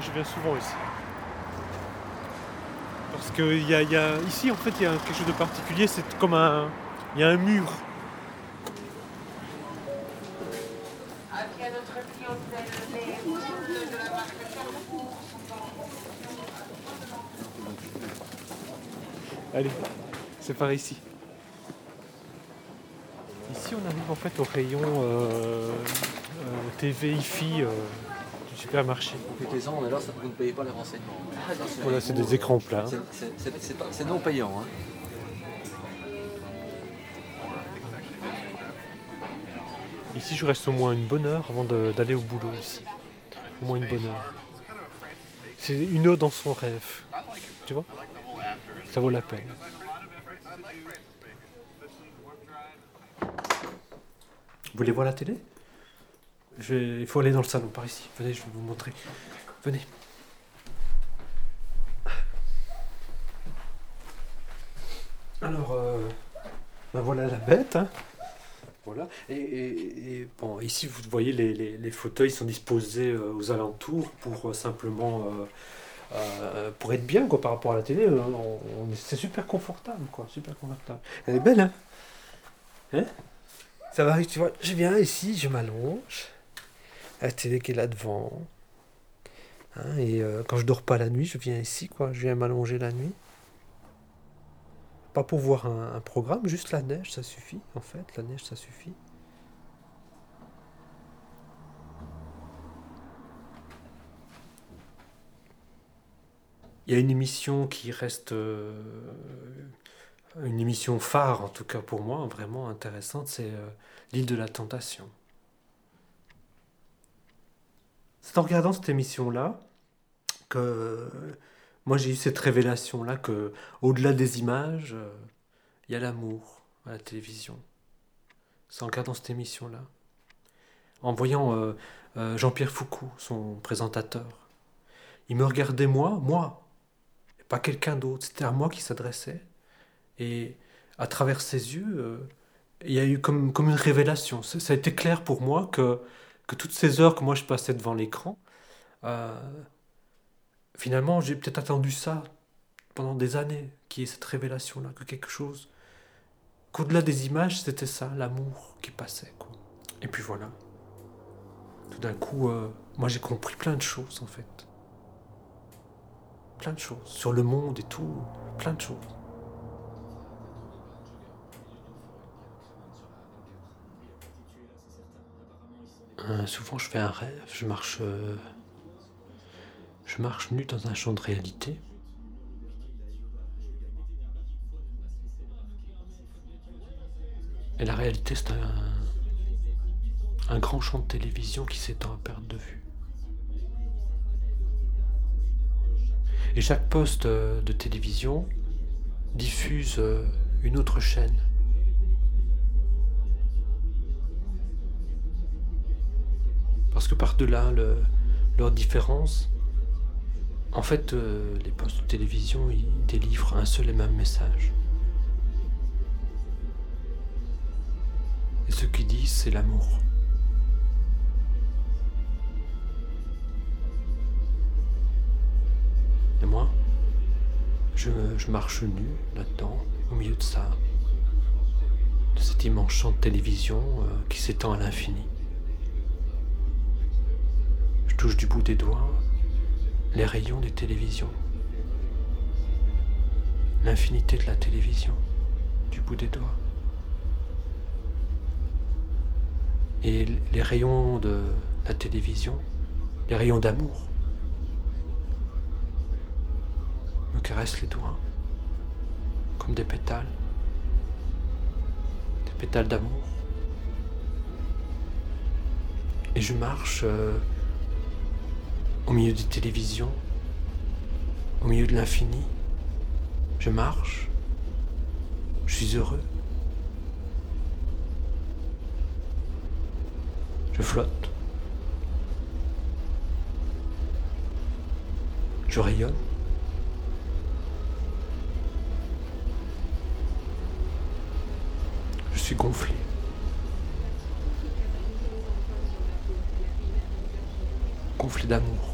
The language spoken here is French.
Je viens souvent ici. Parce que y a, y a- ici, en fait, il y a quelque chose de particulier. C'est comme un. Il y a un mur. Allez, c'est par ici. Ici, on arrive en fait au rayon euh, euh, TV IFI euh, supermarché. Mettez-en, mais alors ça, vous ne payez pas les renseignements. Voilà, c'est des écrans plats. C'est- non payant. Hein. Ici, je reste au moins une bonne heure avant d'aller au boulot ici. Au moins une bonne heure. C'est une heure dans son rêve. Tu vois? Ça vaut la peine. Vous voulez voir la télé? Il faut aller dans le salon par ici. Venez, je vais vous montrer. Venez. Alors, euh, ben voilà la bête. hein. Voilà. Et, bon, ici, vous voyez, les, fauteuils sont disposés euh, aux alentours pour euh, simplement. pour être bien quoi, par rapport à la télé. c'est super confortable, quoi. Super confortable. Elle est belle, hein Hein? Ça va, tu vois. Je viens ici, je m'allonge. La télé qui est là devant. Hein, et euh, quand je dors pas la nuit, je viens ici, quoi. Je viens m'allonger la nuit. Pas pour voir un, programme, juste la neige, ça suffit, en fait. La neige, ça suffit. Il y a une émission qui reste euh, une émission phare, en tout cas pour moi, vraiment intéressante, c'est euh, L'île de la Tentation. C'est en regardant cette émission-là que moi j'ai eu cette révélation-là que au-delà des images, euh, il y a l'amour à la télévision. C'est en regardant cette émission-là. En voyant euh, euh, Jean-Pierre Foucault, son présentateur. Il me regardait moi, moi, et pas quelqu'un d'autre. C'était à moi qui s'adressait. Et à travers ses yeux, il y a eu comme, une révélation. Ça a été clair pour moi que, que toutes ces heures que moi je passais devant l'écran, euh, finalement j'ai peut-être attendu ça pendant des années, qu'il y ait cette révélation-là, que quelque chose, qu'au-delà des images, c'était ça, l'amour qui passait. Et puis voilà. Tout d'un coup, euh, moi j'ai compris plein de choses en fait. Plein de choses. Sur le monde et tout, plein de choses. Euh, souvent je fais un rêve, je marche. euh, je marche nu dans un champ de réalité. Et la réalité, c'est un, un grand champ de télévision qui s'étend à perte de vue. Et chaque poste euh, de télévision diffuse une autre chaîne. Parce que par-delà le- leur différence, en fait, euh, les postes de télévision, délivrent un seul et même message. Et ce qu'ils disent, c'est l'amour. Et moi, je, je marche nu là-dedans, au milieu de ça, de cet immense champ de télévision euh, qui s'étend à l'infini. Touche du bout des doigts les rayons des télévisions. L'infinité de la télévision, du bout des doigts. Et les rayons de la télévision, les rayons d'amour, me caressent les doigts, comme des pétales, des pétales d'amour. Et je marche euh, au milieu des télévisions, au milieu de l'infini. Je marche, je suis heureux. Je flotte. Je rayonne. Je suis gonflé. Gonflé d'amour.